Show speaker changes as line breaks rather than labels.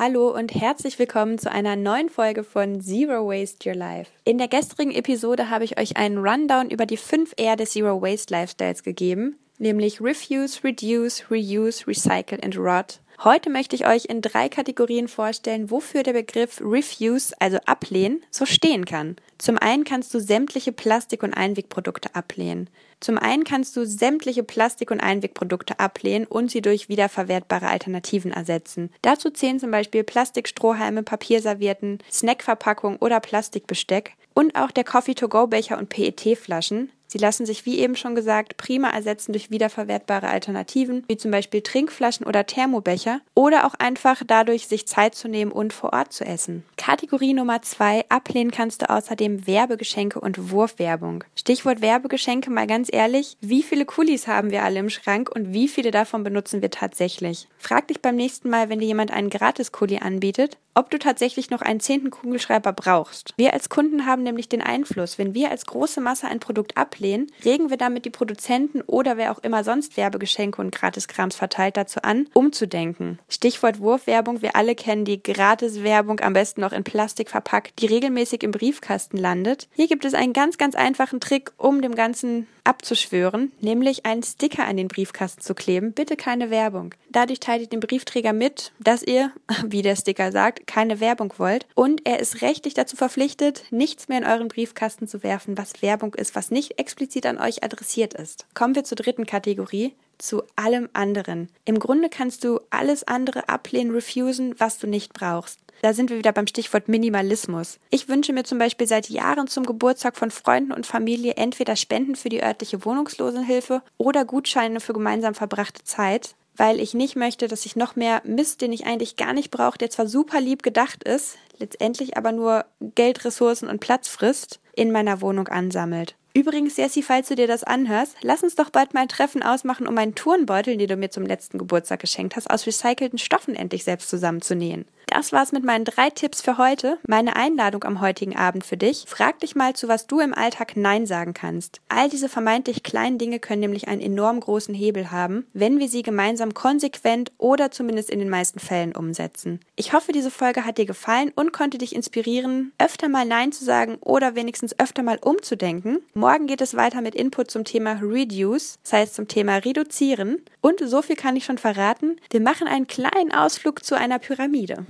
Hallo und herzlich willkommen zu einer neuen Folge von Zero Waste Your Life. In der gestrigen Episode habe ich euch einen Rundown über die 5 R des Zero Waste Lifestyles gegeben, nämlich Refuse, Reduce, Reuse, Recycle and Rot. Heute möchte ich euch in drei Kategorien vorstellen, wofür der Begriff Refuse, also ablehnen, so stehen kann. Zum einen kannst du sämtliche Plastik- und Einwegprodukte ablehnen. Zum einen kannst du sämtliche Plastik- und Einwegprodukte ablehnen und sie durch wiederverwertbare Alternativen ersetzen. Dazu zählen zum Beispiel Plastikstrohhalme, Papierservietten, Snackverpackung oder Plastikbesteck und auch der Coffee-to-go-Becher und PET-Flaschen, Sie lassen sich, wie eben schon gesagt, prima ersetzen durch wiederverwertbare Alternativen, wie zum Beispiel Trinkflaschen oder Thermobecher, oder auch einfach dadurch, sich Zeit zu nehmen und vor Ort zu essen. Kategorie Nummer zwei, ablehnen kannst du außerdem Werbegeschenke und Wurfwerbung. Stichwort Werbegeschenke, mal ganz ehrlich, wie viele Kulis haben wir alle im Schrank und wie viele davon benutzen wir tatsächlich? Frag dich beim nächsten Mal, wenn dir jemand einen Gratis-Kuli anbietet, ob du tatsächlich noch einen zehnten Kugelschreiber brauchst. Wir als Kunden haben nämlich den Einfluss, wenn wir als große Masse ein Produkt ablehnen, regen wir damit die Produzenten oder wer auch immer sonst Werbegeschenke und Gratiskrams verteilt dazu an, umzudenken. Stichwort Wurfwerbung, wir alle kennen die Gratiswerbung, am besten noch in Plastik verpackt, die regelmäßig im Briefkasten landet. Hier gibt es einen ganz, ganz einfachen Trick, um dem Ganzen abzuschwören, nämlich einen Sticker an den Briefkasten zu kleben. Bitte keine Werbung. Dadurch teilt ihr dem Briefträger mit, dass ihr, wie der Sticker sagt, keine Werbung wollt und er ist rechtlich dazu verpflichtet, nichts mehr in euren Briefkasten zu werfen, was Werbung ist, was nicht explizit an euch adressiert ist. Kommen wir zur dritten Kategorie, zu allem anderen. Im Grunde kannst du alles andere ablehnen, refusen, was du nicht brauchst. Da sind wir wieder beim Stichwort Minimalismus. Ich wünsche mir zum Beispiel seit Jahren zum Geburtstag von Freunden und Familie entweder Spenden für die örtliche Wohnungslosenhilfe oder Gutscheine für gemeinsam verbrachte Zeit, weil ich nicht möchte, dass ich noch mehr Mist, den ich eigentlich gar nicht brauche, der zwar super lieb gedacht ist, letztendlich aber nur Geld, Ressourcen und Platz frisst, in meiner Wohnung ansammelt. Übrigens, Jessie, falls du dir das anhörst, lass uns doch bald mal ein Treffen ausmachen, um meinen Turnbeutel, den du mir zum letzten Geburtstag geschenkt hast, aus recycelten Stoffen endlich selbst zusammenzunähen. Das war's mit meinen drei Tipps für heute. Meine Einladung am heutigen Abend für dich. Frag dich mal, zu was du im Alltag Nein sagen kannst. All diese vermeintlich kleinen Dinge können nämlich einen enorm großen Hebel haben, wenn wir sie gemeinsam konsequent oder zumindest in den meisten Fällen umsetzen. Ich hoffe, diese Folge hat dir gefallen und konnte dich inspirieren, öfter mal Nein zu sagen oder wenigstens öfter mal umzudenken. Morgen geht es weiter mit Input zum Thema Reduce, das heißt zum Thema Reduzieren. Und so viel kann ich schon verraten, wir machen einen kleinen Ausflug zu einer Pyramide.